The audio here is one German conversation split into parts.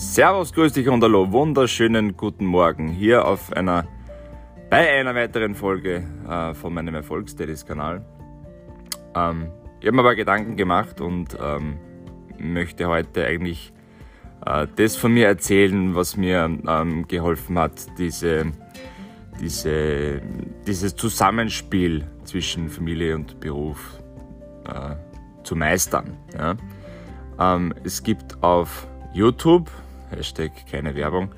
Servus, grüß dich und hallo, wunderschönen guten Morgen hier auf einer, bei einer weiteren Folge äh, von meinem Erfolgsdailies-Kanal. Ähm, ich habe mir aber Gedanken gemacht und ähm, möchte heute eigentlich äh, das von mir erzählen, was mir ähm, geholfen hat, diese, diese, dieses Zusammenspiel zwischen Familie und Beruf äh, zu meistern. Ja? Ähm, es gibt auf YouTube Hashtag keine Werbung,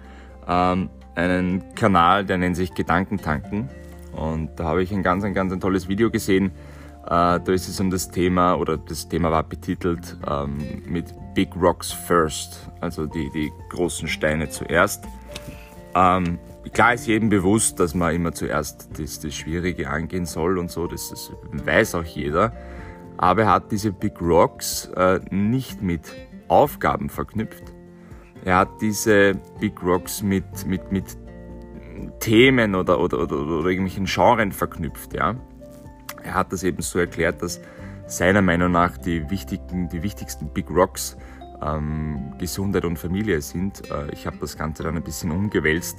ähm, einen Kanal, der nennt sich Gedankentanken. Und da habe ich ein ganz, ein ganz ein tolles Video gesehen. Äh, da ist es um das Thema, oder das Thema war betitelt ähm, mit Big Rocks First, also die, die großen Steine zuerst. Ähm, klar ist jedem bewusst, dass man immer zuerst das, das Schwierige angehen soll und so, das, das weiß auch jeder. Aber er hat diese Big Rocks äh, nicht mit Aufgaben verknüpft, er hat diese Big Rocks mit, mit, mit Themen oder, oder, oder, oder irgendwelchen Genren verknüpft. Ja? Er hat das eben so erklärt, dass seiner Meinung nach die, wichtigen, die wichtigsten Big Rocks ähm, Gesundheit und Familie sind. Äh, ich habe das Ganze dann ein bisschen umgewälzt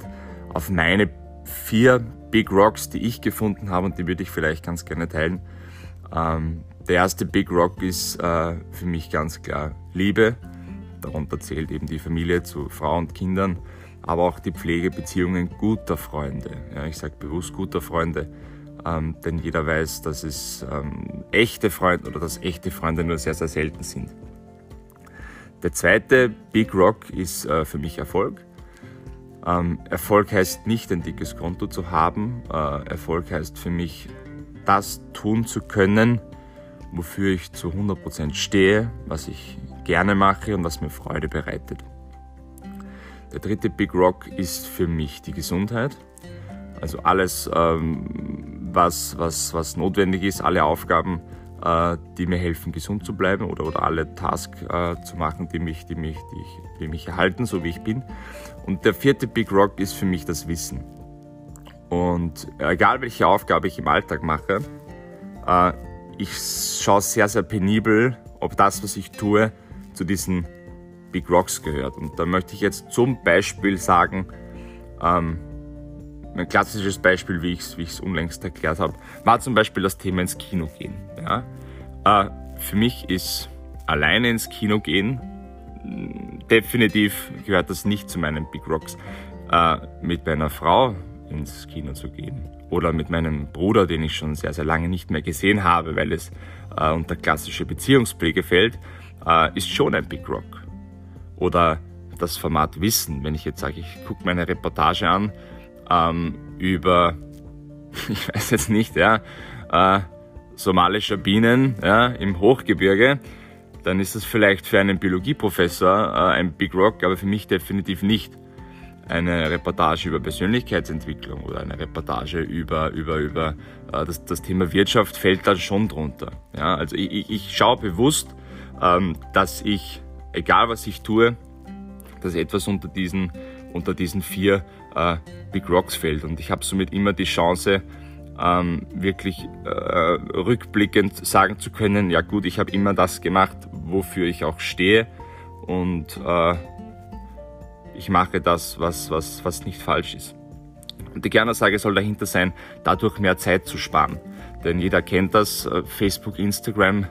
auf meine vier Big Rocks, die ich gefunden habe und die würde ich vielleicht ganz gerne teilen. Ähm, der erste Big Rock ist äh, für mich ganz klar Liebe. Darunter zählt eben die Familie zu Frau und Kindern, aber auch die Pflegebeziehungen guter Freunde. Ja, ich sage bewusst guter Freunde, ähm, denn jeder weiß, dass es ähm, echte Freunde oder dass echte Freunde nur sehr, sehr selten sind. Der zweite Big Rock ist äh, für mich Erfolg. Ähm, Erfolg heißt nicht ein dickes Konto zu haben. Äh, Erfolg heißt für mich, das tun zu können, wofür ich zu 100% stehe, was ich gerne mache und was mir Freude bereitet. Der dritte Big Rock ist für mich die Gesundheit. Also alles, ähm, was, was, was notwendig ist, alle Aufgaben, äh, die mir helfen, gesund zu bleiben oder, oder alle Tasks äh, zu machen, die mich, die, mich, die, ich, die mich erhalten, so wie ich bin. Und der vierte Big Rock ist für mich das Wissen. Und egal welche Aufgabe ich im Alltag mache, äh, ich schaue sehr, sehr penibel, ob das, was ich tue, zu diesen Big Rocks gehört. Und da möchte ich jetzt zum Beispiel sagen, ähm, ein klassisches Beispiel, wie ich es wie unlängst erklärt habe, war zum Beispiel das Thema ins Kino gehen. Ja? Äh, für mich ist alleine ins Kino gehen, definitiv gehört das nicht zu meinen Big Rocks. Äh, mit meiner Frau ins Kino zu gehen oder mit meinem Bruder, den ich schon sehr, sehr lange nicht mehr gesehen habe, weil es äh, unter klassische Beziehungspflege fällt, äh, ist schon ein Big Rock. Oder das Format Wissen, wenn ich jetzt sage, ich gucke meine Reportage an ähm, über, ich weiß jetzt nicht, ja, äh, somalischer Bienen ja, im Hochgebirge, dann ist das vielleicht für einen Biologieprofessor äh, ein Big Rock, aber für mich definitiv nicht. Eine Reportage über Persönlichkeitsentwicklung oder eine Reportage über, über, über äh, das, das Thema Wirtschaft fällt da schon drunter. Ja, also ich, ich, ich schaue bewusst, dass ich, egal was ich tue, dass etwas unter diesen, unter diesen vier äh, Big Rocks fällt. Und ich habe somit immer die Chance, ähm, wirklich äh, rückblickend sagen zu können, ja gut, ich habe immer das gemacht, wofür ich auch stehe und äh, ich mache das, was, was, was nicht falsch ist. Und die Kernersage soll dahinter sein, dadurch mehr Zeit zu sparen. Denn jeder kennt das, äh, Facebook, Instagram,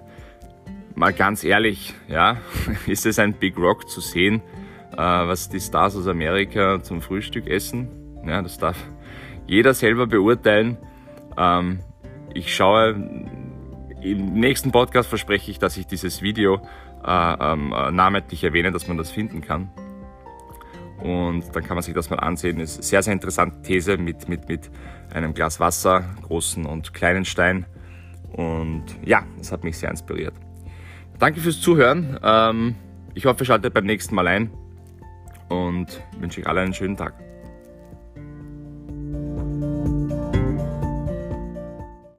mal ganz ehrlich, ja, ist es ein Big Rock zu sehen, äh, was die Stars aus Amerika zum Frühstück essen? Ja, das darf jeder selber beurteilen. Ähm, ich schaue, im nächsten Podcast verspreche ich, dass ich dieses Video äh, ähm, äh, namentlich erwähne, dass man das finden kann. Und dann kann man sich das mal ansehen. Ist sehr, sehr interessante These mit, mit, mit einem Glas Wasser, großen und kleinen Stein. Und ja, das hat mich sehr inspiriert. Danke fürs Zuhören. Ähm, ich hoffe, ihr schaltet beim nächsten Mal ein und wünsche euch alle einen schönen Tag.